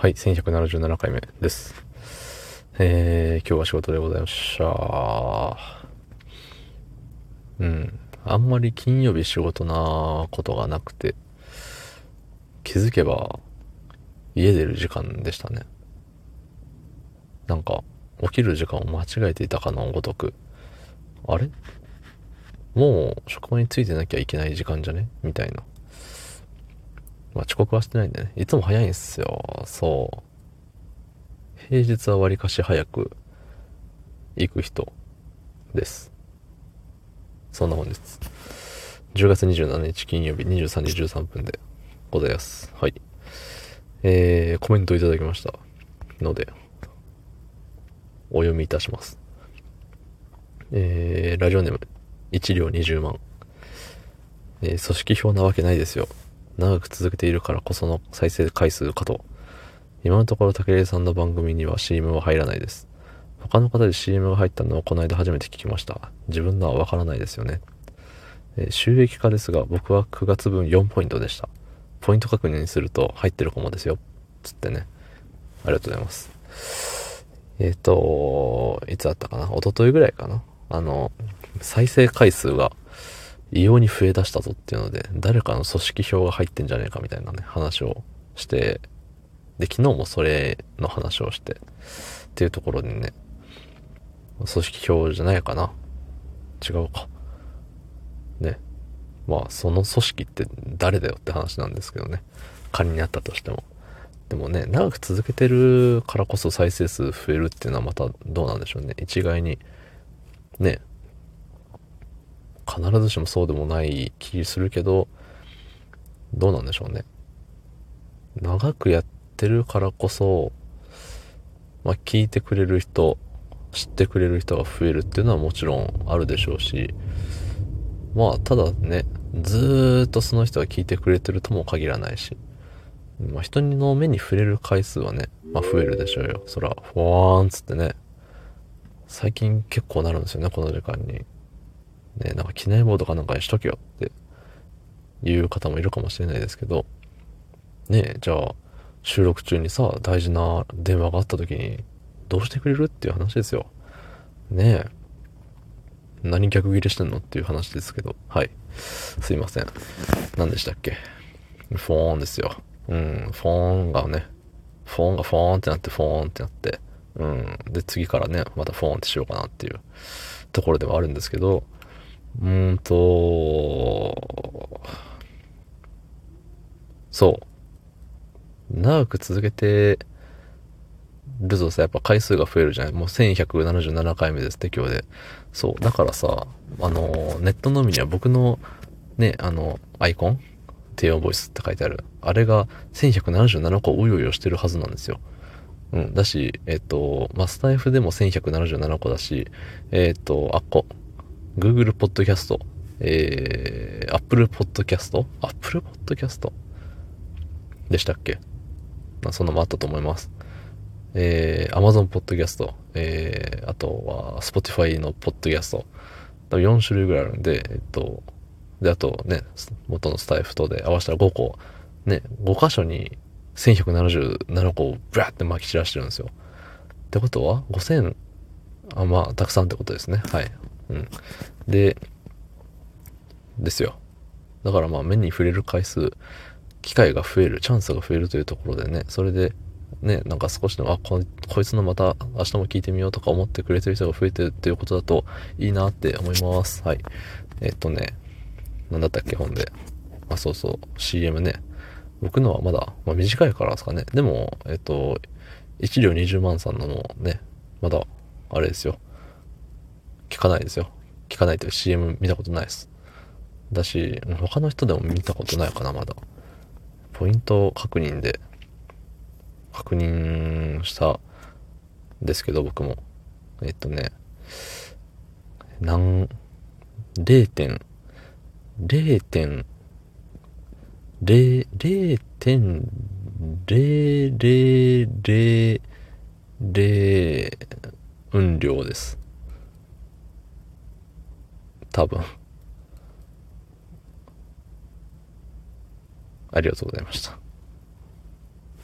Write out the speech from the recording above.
はい、1177回目です。えー、今日は仕事でございました。うん。あんまり金曜日仕事なことがなくて、気づけば家出る時間でしたね。なんか、起きる時間を間違えていたかのごとく、あれ？もう職場に着いてなきゃいけない時間じゃね？みたいな。刻はしてないんでね。いつも早いんすよ。そう。平日はわりかし早く行く人です。そんな本日。10月27日金曜日23時13分でございます。はい。えー、コメントいただきましたので、お読みいたします。えー、ラジオネーム、1両20万。えー、組織票なわけないですよ。長く続けているからこその再生回数かと。今のところ武井さんの番組には CM は入らないです。他の方で CM が入ったのはこの間初めて聞きました。自分のはわからないですよね。え、収益化ですが僕は9月分4ポイントでした。ポイント確認すると入ってるかもですよ。つってね。ありがとうございます。えっ、ー、と、いつだったかな？一昨日ぐらいかな？あの、再生回数が異様に増え出したぞっていうので、誰かの組織票が入ってんじゃねえかみたいなね、話をして、で、昨日もそれの話をして、っていうところでね、組織票じゃないかな。違うか。ね。まあ、その組織って誰だよって話なんですけどね。仮にあったとしても。でもね、長く続けてるからこそ再生数増えるっていうのはまたどうなんでしょうね。一概に、ね、必ずしもそうでもない気するけど、どうなんでしょうね。長くやってるからこそ、まあ、聞いてくれる人、知ってくれる人が増えるっていうのはもちろんあるでしょうし、まあ、ただね、ずっとその人が聞いてくれてるとも限らないし、まあ、人の目に触れる回数はね、まあ、増えるでしょうよ。そら、ふわーんつってね、最近結構なるんですよね、この時間に。ね、なんか機内モードかなんかにしとけよっていう方もいるかもしれないですけど、ねじゃあ収録中にさ、大事な電話があった時にどうしてくれるっていう話ですよ。ねえ。何逆ギレしてんのっていう話ですけど、はい。すいません。何でしたっけ？フォーンですよ。うん、フォーンがね、フォーンがフォーンってなって、フォーンってなって、うん。で、次からね、またフォーンってしようかなっていうところではあるんですけど、うーんと、そう。長く続けてるとさ、やっぱ回数が増えるじゃないもう1177回目ですって今日で。そう。だからさ、あの、ネットのみには僕のね、あの、アイコン低音ボイスって書いてある。あれが1177個うようよしてるはずなんですよ。うん。だし、えっ、と、マスタイフでも1177個だし、えっ、と、あっこ、Google Podcast、えー、Apple Podcast? Apple Podcast? でしたっけ？まあ、そんなのもあったと思います。えー、Amazon Podcast、えー、あとは Spotify の Podcast、4種類ぐらいあるんで、えっと、で、あとね、元のスタイフとで合わせたら5個、ね、5箇所に1177個をブラって巻き散らしてるんですよ。ってことは、5000、あ、まあ、たくさんってことですね。はい。うん。で、ですよ。だからまあ目に触れる回数、機会が増える、チャンスが増えるというところでね、それで、ね、なんか少しでも、あ、ここいつのまた明日も聞いてみようとか思ってくれてる人が増えてるっていうことだといいなって思います。はい。えっとね、なんだったっけ、本で。あ、そうそう、CM ね。僕のはまだ、まあ、短いからですかね。でも、えっと、1両20万さんのもね、まだ、あれですよ。聞かないですよ。聞かないという CM 見たことないです。だし、他の人でも見たことないかな、まだ。ポイント確認で、確認したんですけど、僕も。えっとね、何、0点、0点、0、0点、0、0、0、0、運量です。多分。ありがとうございました。